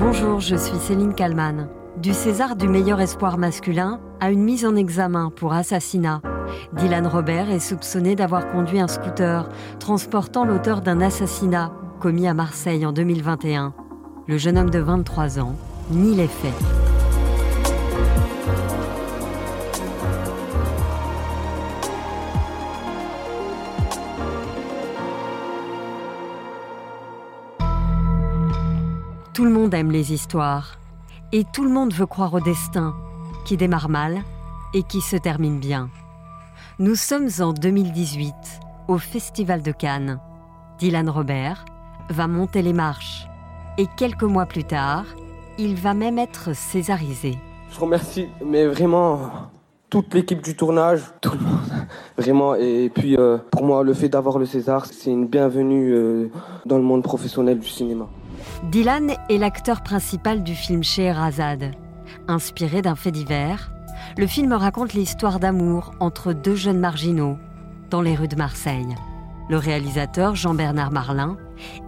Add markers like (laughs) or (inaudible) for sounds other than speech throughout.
Bonjour, je suis Céline Kalman. Du César du meilleur espoir masculin à une mise en examen pour assassinat. Dylan Robert est soupçonné d'avoir conduit un scooter transportant l'auteur d'un assassinat commis à Marseille en 2021. Le jeune homme de 23 ans nie les faits. Tout le monde aime les histoires et tout le monde veut croire au destin qui démarre mal et qui se termine bien. Nous sommes en 2018 au Festival de Cannes. Dylan Robert va monter les marches et quelques mois plus tard, il va même être césarisé. Je remercie, mais vraiment toute l'équipe du tournage, tout le monde, vraiment. Et puis euh, pour moi, le fait d'avoir le César, c'est une bienvenue euh, dans le monde professionnel du cinéma. Dylan est l'acteur principal du film Scheherazade. Inspiré d'un fait divers, le film raconte l'histoire d'amour entre deux jeunes marginaux dans les rues de Marseille. Le réalisateur Jean-Bernard Marlin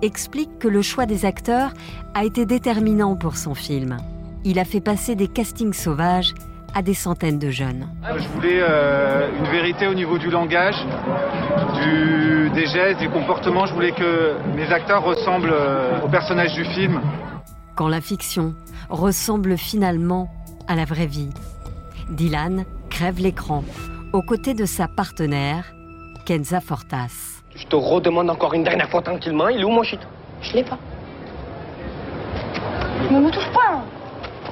explique que le choix des acteurs a été déterminant pour son film. Il a fait passer des castings sauvages à des centaines de jeunes. Je voulais euh, une vérité au niveau du langage, du, des gestes, du comportement. Je voulais que mes acteurs ressemblent euh, aux personnages du film. Quand la fiction ressemble finalement à la vraie vie, Dylan crève l'écran aux côtés de sa partenaire, Kenza Fortas. Je te redemande encore une dernière fois tranquillement, il est où mon shit? Je l'ai pas. Ne me touche pas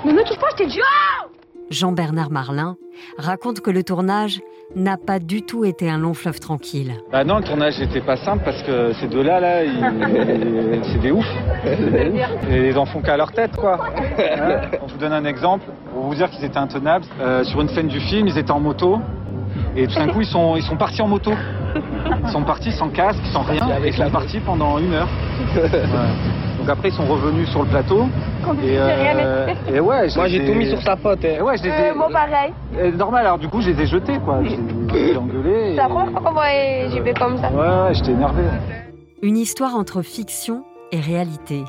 Ne me touche pas, je t'ai dit oh Jean-Bernard Marlin raconte que le tournage n'a pas du tout été un long fleuve tranquille. Bah non, le tournage n'était pas simple parce que ces deux-là, là, (laughs) c'est des oufs. Et ils en font qu'à leur tête, quoi. Hein Je vous donne un exemple, pour vous dire qu'ils étaient intenables. Euh, sur une scène du film, ils étaient en moto. Et tout d'un coup, ils sont, ils sont partis en moto. Ils sont partis sans casque, sans rien. Et ils sont partis pendant une heure. (laughs) Ouais. Donc après, ils sont revenus sur le plateau. Et, euh, et ouais, Moi j'ai ai- tout mis sur sa pote. Et ouais, je les ai... Euh, Moi pareil. Euh, normal, alors du coup, je les ai jetés, quoi. J'ai (laughs) engueulé. et- C'est la première fois qu'on voit comme ça. Ouais, ouais, j'étais énervé. Une histoire entre fiction et réalité.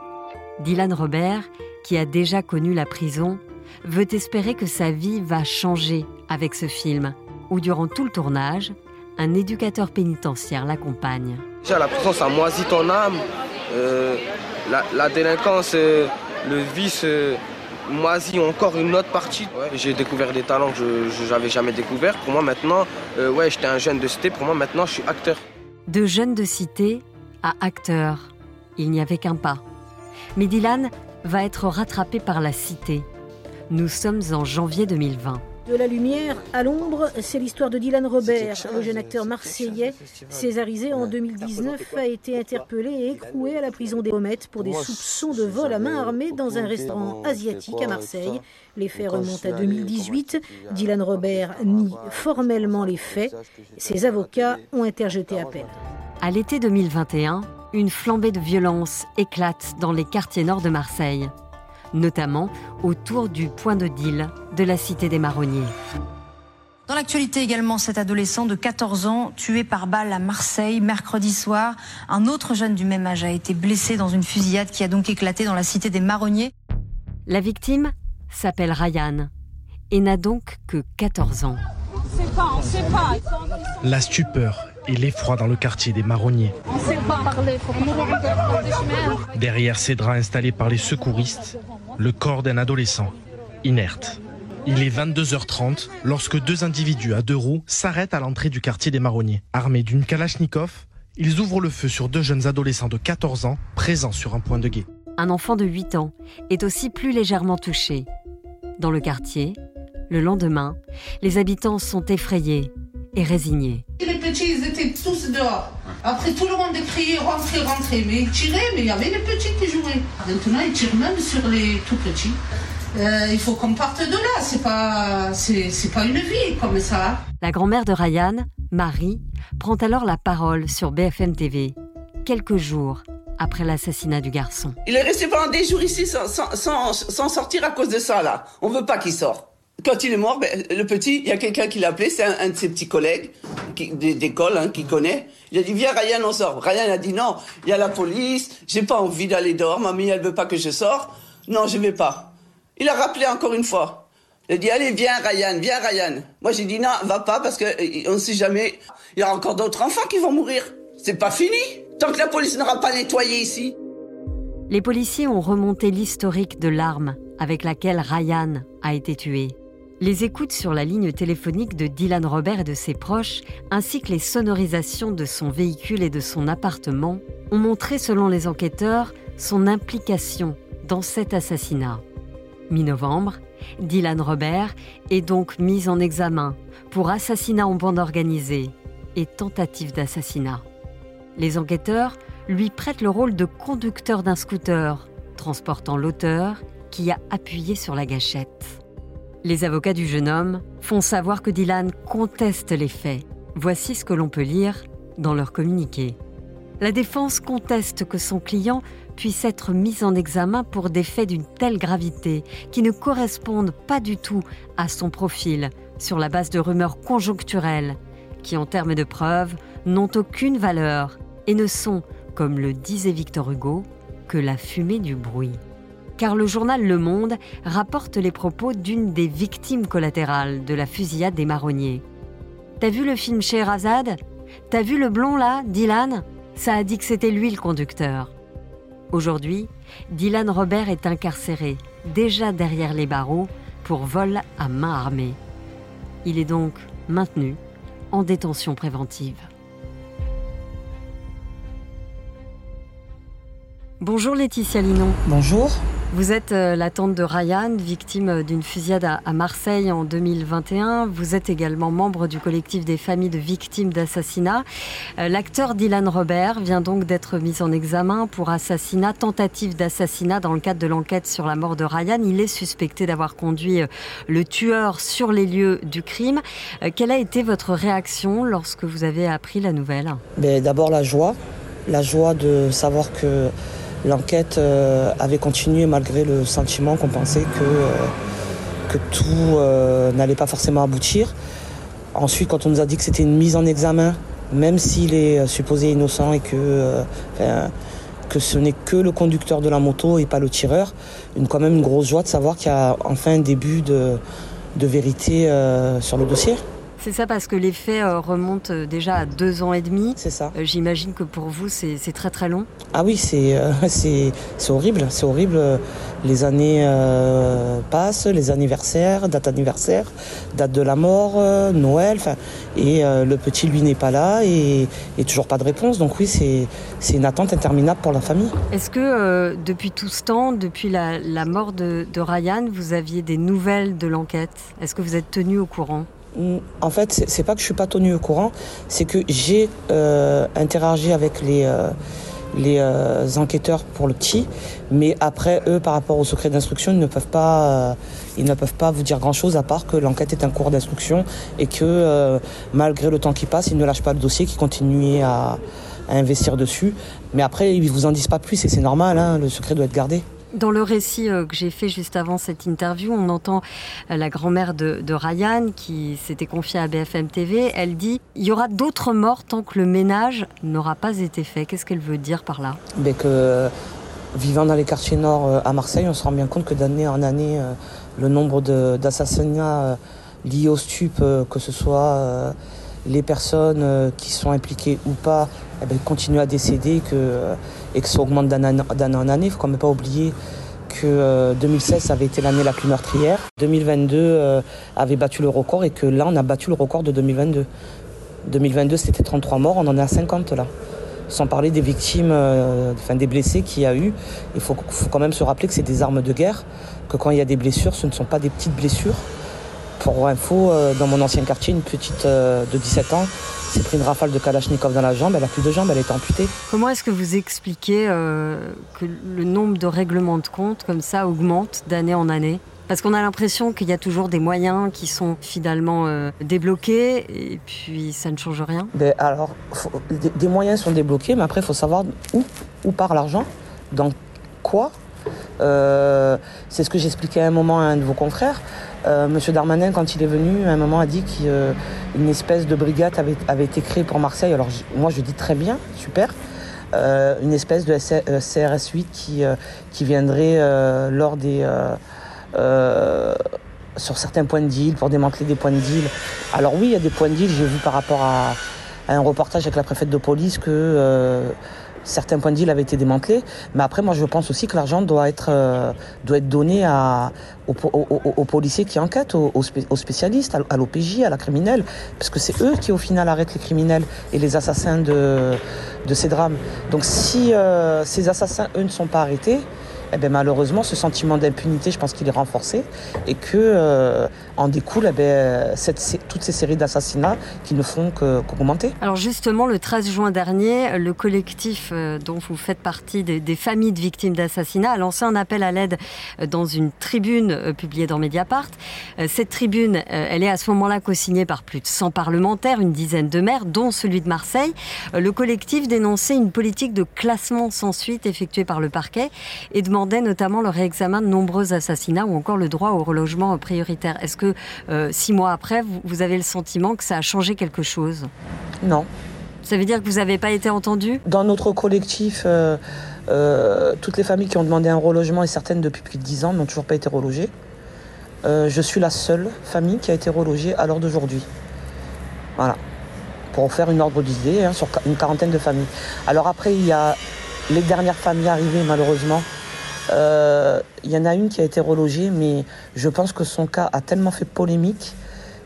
Dylan Robert, qui a déjà connu la prison, veut espérer que sa vie va changer avec ce film, où durant tout le tournage, un éducateur pénitentiaire l'accompagne. Déjà la prison ça moisit ton âme. Euh, la, délinquance, euh, le vice euh, moisit encore une autre partie. J'ai découvert des talents que je n'avais jamais découverts. Pour moi maintenant, euh, ouais j'étais un jeune de cité, pour moi maintenant je suis acteur. De jeune de cité à acteur, il n'y avait qu'un pas. Mais Dylan va être rattrapé par la cité. Nous sommes en janvier 2020. De la lumière à l'ombre, c'est l'histoire de Dylan Robert, le jeune acteur marseillais, césarisé en 2019, a été interpellé et écroué à la prison des Pommettes pour des soupçons de vol à main armée dans un restaurant asiatique à Marseille. Les faits remontent à 2018. Dylan Robert nie formellement les faits. Ses avocats ont interjeté appel. À l'été 2021, une flambée de violence éclate dans les quartiers nord de Marseille, notamment autour du point de deal de la cité des Marronniers. Dans l'actualité également, cet adolescent de 14 ans tué par balle à Marseille mercredi soir. Un autre jeune du même âge a été blessé dans une fusillade qui a donc éclaté dans la cité des Marronniers. La victime s'appelle Ryan et n'a donc que 14 ans. La stupeur et l'effroi dans le quartier des Marronniers. Derrière ces draps installés par les secouristes, le corps d'un adolescent, inerte. Il est 22h30 lorsque deux individus à deux roues s'arrêtent à l'entrée du quartier des Marronniers. Armés d'une Kalachnikov, ils ouvrent le feu sur deux jeunes adolescents de 14 ans présents sur un point de guet. Un enfant de 8 ans est aussi plus légèrement touché. Dans le quartier, le lendemain, les habitants sont effrayés et résignés. Les petits, ils étaient tous dehors. Après, tout le monde criait rentrez, rentrez. Mais ils tiraient, mais il y avait les petits qui jouaient. Maintenant, ils tirent même sur les tout petits. Euh, il faut qu'on parte de là. C'est pas, c'est, c'est pas une vie comme ça. La grand-mère de Ryan, Marie, prend alors la parole sur BFM TV, quelques jours après l'assassinat du garçon. Il est resté pendant des jours ici sans, sans, sans, sans sortir à cause de ça, là. On veut pas qu'il sorte. Quand il est mort, ben, le petit, il y a quelqu'un qui l'a appelé, c'est un, de ses petits collègues d'école, hein, qui connaît. Il a dit, viens, Ryan, on sort. Ryan a dit, non, il y a la police, j'ai pas envie d'aller dehors, mamie, elle veut pas que je sorte. Non, je vais pas. Il a rappelé encore une fois. Il a dit, allez, viens, Ryan, viens, Ryan. Moi, j'ai dit, non, va pas, parce qu'on ne sait jamais. Il y aura encore d'autres enfants qui vont mourir. C'est pas fini. Tant que la police n'aura pas nettoyé ici. Les policiers ont remonté l'historique de l'arme avec laquelle Ryan a été tué. Les écoutes sur la ligne téléphonique de Dylan Robert et de ses proches, ainsi que les sonorisations de son véhicule et de son appartement, ont montré, selon les enquêteurs, son implication dans cet assassinat. Mi-novembre, Dylan Robert est donc mis en examen pour assassinat en bande organisée et tentative d'assassinat. Les enquêteurs lui prêtent le rôle de conducteur d'un scooter, transportant l'auteur qui a appuyé sur la gâchette. Les avocats du jeune homme font savoir que Dylan conteste les faits. Voici ce que l'on peut lire dans leur communiqué. La défense conteste que son client puisse être mis en examen pour des faits d'une telle gravité qui ne correspondent pas du tout à son profil sur la base de rumeurs conjoncturelles qui, en termes de preuves, n'ont aucune valeur et ne sont, comme le disait Victor Hugo, que la fumée du bruit car le journal Le Monde rapporte les propos d'une des victimes collatérales de la fusillade des marronniers. T'as vu le film Scheherazade T'as vu le blond là, Dylan? Ça a dit que c'était lui le conducteur. Aujourd'hui, Dylan Robert est incarcéré, déjà derrière les barreaux, pour vol à main armée. Il est donc maintenu en détention préventive. Bonjour Laetitia Linon. Bonjour. Vous êtes euh, la tante de Ryan, victime euh, d'une fusillade à Marseille en 2021. Vous êtes également membre du collectif des familles de victimes d'assassinat. Euh, l'acteur Dylan Robert vient donc d'être mis en examen pour assassinat, tentative d'assassinat dans le cadre de l'enquête sur la mort de Ryan. Il est suspecté d'avoir conduit le tueur sur les lieux du crime. Quelle a été votre réaction lorsque vous avez appris la nouvelle? Ben, D'abord la joie, la joie de savoir que l'enquête euh, avait continué malgré le sentiment qu'on pensait que, euh, que tout euh, n'allait pas forcément aboutir. Ensuite, quand on nous a dit que c'était une mise en examen, même s'il est supposé innocent et que, ce n'est que le conducteur de la moto et pas le tireur, une, quand même une grosse joie de savoir qu'il y a enfin un début de, de vérité sur le dossier. C'est ça parce que les faits euh, remontent euh, déjà à deux ans et demi. C'est ça. Euh, j'imagine que pour vous, c'est très très long. Ah oui, c'est (laughs) horrible. C'est horrible. Les années passent, les anniversaires, date anniversaire, date de la mort, Noël. Et le petit, lui, n'est pas là et, et, toujours pas de réponse. Donc oui, c'est une attente interminable pour la famille. Est-ce que depuis tout ce temps, depuis la, la mort de, de Ryan, vous aviez des nouvelles de l'enquête? Est-ce que vous êtes tenu au courant? En fait, c'est pas que je suis pas tenu au courant, c'est que j'ai euh, interagi avec les, euh, euh, enquêteurs pour le petit, mais après eux, par rapport au secret d'instruction, ils ne peuvent pas, vous dire grand chose à part que l'enquête est un cours d'instruction et que malgré le temps qui passe, ils ne lâchent pas le dossier, qu'ils continuent à, à, investir dessus. Mais après, ils vous en disent pas plus et c'est normal, hein, le secret doit être gardé. Dans le récit euh, que j'ai fait juste avant cette interview, on entend euh, la grand-mère de, Ryan qui s'était confiée à BFM TV. Elle dit il y aura d'autres morts tant que le ménage n'aura pas été fait. Qu'est-ce qu'elle veut dire par là? Ben que, Vivant dans les quartiers nord euh, à Marseille, on se rend bien compte que d'année en année, le nombre d'assassinats liés au stup, que ce soit les personnes qui sont impliquées ou pas, eh ben, continuent à décéder et que ça augmente d'année en année. Il ne faut quand même pas oublier que 2016 euh, avait été l'année la plus meurtrière. 2022 euh, avait battu le record et que là on a battu le record de 2022. 2022 c'était 33 morts, on en est à 50 là. Sans parler des victimes, euh, enfin des blessés qu'il y a eu. Il faut, faut quand même se rappeler que c'est des armes de guerre, que quand il y a des blessures, ce ne sont pas des petites blessures. Pour info, dans mon ancien quartier, une petite de 17 ans s'est pris une rafale de Kalachnikov dans la jambe, elle a plus de jambes, elle est amputée. Comment est-ce que vous expliquez euh, que le nombre de règlements de compte comme ça augmente d'année en année? Parce qu'on a l'impression qu'il y a toujours des moyens qui sont finalement euh, débloqués et puis ça ne change rien. Ben alors, des, moyens sont débloqués, mais après il faut savoir où, où part l'argent, dans quoi. Euh, c'est ce que j'expliquais à un moment à un de vos confrères. Euh, Monsieur Darmanin, quand il est venu, à un moment a dit qu'une espèce de brigade avait, été créée pour Marseille. Alors moi, je dis très bien, super. une espèce de CRS 8 qui, qui viendrait lors des sur certains points de deal, pour démanteler des points de deal. Alors oui, il y a des points de deal, j'ai vu par rapport à, un reportage avec la préfète de police que euh, certains points de deal avaient été démantelés. Mais après, moi, je pense aussi que l'argent doit être euh, doit être donné à, aux, policiers qui enquêtent, aux, spécialistes, à, l'OPJ, à la criminelle, parce que c'est eux qui, au final, arrêtent les criminels et les assassins de, de ces drames. Donc, si euh, ces assassins, eux, ne sont pas arrêtés, eh bien, malheureusement, ce sentiment d'impunité, je pense qu'il est renforcé et que euh, en découle eh cette, toutes ces séries d'assassinats qui ne font qu'augmenter. Alors justement, le 13 juin dernier, le collectif euh, dont vous faites partie des, familles de victimes d'assassinats a lancé un appel à l'aide euh, dans une tribune publiée dans Mediapart. Cette tribune, elle est à ce moment-là co-signée par plus de 100 parlementaires, une dizaine de maires, dont celui de Marseille. Le collectif dénonçait une politique de classement sans suite effectuée par le parquet et demandait notamment le réexamen de nombreux assassinats ou encore le droit au relogement prioritaire. Est-ce que euh, six mois après, vous, avez le sentiment que ça a changé quelque chose Non. Ça veut dire que vous n'avez pas été entendu Dans notre collectif, euh, euh, toutes les familles qui ont demandé un relogement et certaines depuis plus de dix ans n'ont toujours pas été relogées. je suis la seule famille qui a été relogée à l'heure d'aujourd'hui. Voilà. Pour faire une ordre d'idée hein, sur une quarantaine de familles. Alors après, il y a les dernières familles arrivées malheureusement il euh, y en a une qui a été relogée, mais je pense que son cas a tellement fait polémique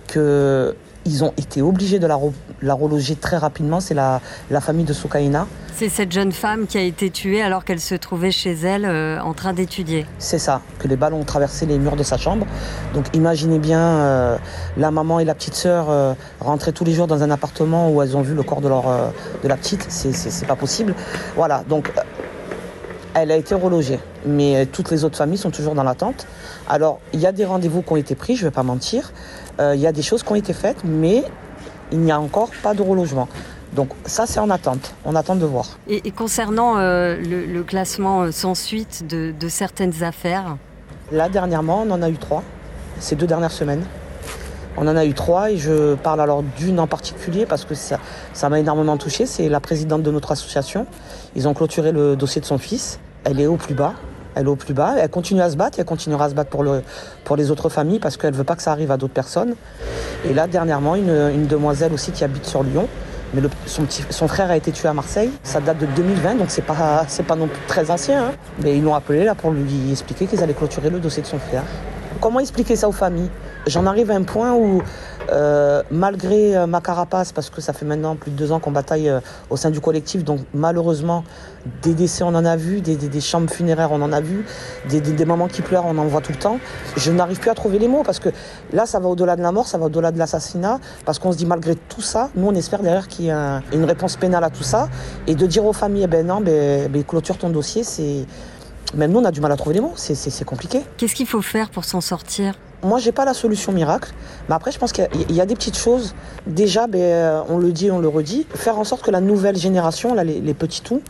qu'ils ont été obligés de la, la reloger très rapidement. C'est la, la, famille de Soukaina. C'est cette jeune femme qui a été tuée alors qu'elle se trouvait chez elle euh, en train d'étudier. C'est ça, que les balles ont traversé les murs de sa chambre. Donc imaginez bien euh, la maman et la petite sœur rentrer tous les jours dans un appartement où elles ont vu le corps de, leur, de la petite. C'est pas possible. Voilà, donc elle a été relogée, mais euh, toutes les autres familles sont toujours dans l'attente. Alors, il y a des rendez-vous qui ont été pris, je ne vais pas mentir. Euh, il y a des choses qui ont été faites, mais il n'y a encore pas de relogement. Donc ça, c'est en attente. On attend de voir. Et, concernant euh, le, classement sans suite de, certaines affaires? Là, dernièrement, on en a eu trois, ces deux dernières semaines. On en a eu trois et je parle alors d'une en particulier parce que ça, m'a énormément touché. C'est la présidente de notre association. Ils ont clôturé le dossier de son fils elle est au plus bas. Elle est au plus bas. Elle continue à se battre elle continuera à se battre pour, le, pour les autres familles parce qu'elle ne veut pas que ça arrive à d'autres personnes. Et là, dernièrement, une, demoiselle aussi qui habite sur Lyon, mais son, frère a été tué à Marseille. Ça date de 2020, donc c'est pas, pas non plus très ancien. Hein. Mais ils l'ont appelé là pour lui expliquer qu'ils allaient clôturer le dossier de son frère. Comment expliquer ça aux familles? J'en arrive à un point où euh, malgré euh, ma carapace, parce que ça fait maintenant plus de deux ans qu'on bataille euh, au sein du collectif, donc malheureusement, des décès on en a vu, des, chambres funéraires on en a vu, des, mamans qui pleurent on en voit tout le temps. Je n'arrive plus à trouver les mots parce que là ça va au-delà de la mort, ça va au-delà de l'assassinat, parce qu'on se dit malgré tout ça, nous on espère derrière qu'il y ait une réponse pénale à tout ça, et de dire aux familles, eh ben non, ben, ben, clôture ton dossier, c'est... Même nous on a du mal à trouver les mots, c'est compliqué. Qu'est-ce qu'il faut faire pour s'en sortir? Moi, j'ai pas la solution miracle, mais après, je pense qu'il y, a des petites choses. Déjà, ben, euh, on le dit, on le redit, faire en sorte que la nouvelle génération, là, les, petits tout,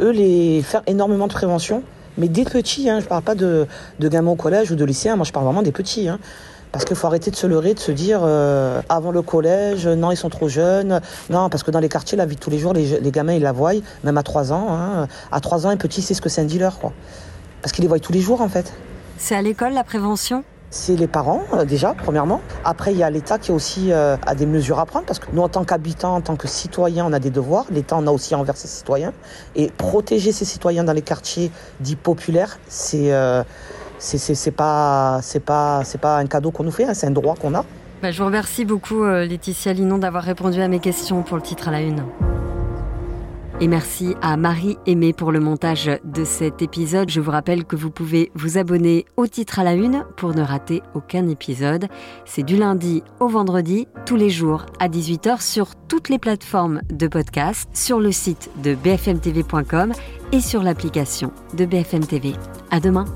eux, les faire énormément de prévention, mais des petits. Hein, je parle pas de, gamins au collège ou de lycéens. Moi, je parle vraiment des petits. Hein. Parce qu'il faut arrêter de se leurrer, de se dire euh, avant le collège, non, ils sont trop jeunes. Non, parce que dans les quartiers, la vie de tous les jours, les, gamins, ils la voient, même à 3 ans. Hein. À 3 ans, un petit sait ce que c'est un dealer, quoi. Parce qu'ils les voient tous les jours, en fait. C'est à l'école, la prévention? C'est les parents euh, déjà, premièrement. Après, il y a l'État qui aussi euh, a des mesures à prendre parce que nous, en tant qu'habitants, en tant que citoyens, on a des devoirs. L'État en a aussi envers ses citoyens. Et protéger ses citoyens dans les quartiers dits populaires, c'est euh, c'est pas c'est pas c'est pas un cadeau qu'on nous fait, hein, c'est un droit qu'on a. Bah, je vous remercie beaucoup Laetitia Linon d'avoir répondu à mes questions pour le titre à la une. Et merci à Marie Aimée pour le montage de cet épisode. Je vous rappelle que vous pouvez vous abonner au titre à la une pour ne rater aucun épisode. C'est du lundi au vendredi, tous les jours à 18h sur toutes les plateformes de podcast, sur le site de bfmtv.com et sur l'application de BFM TV. À demain.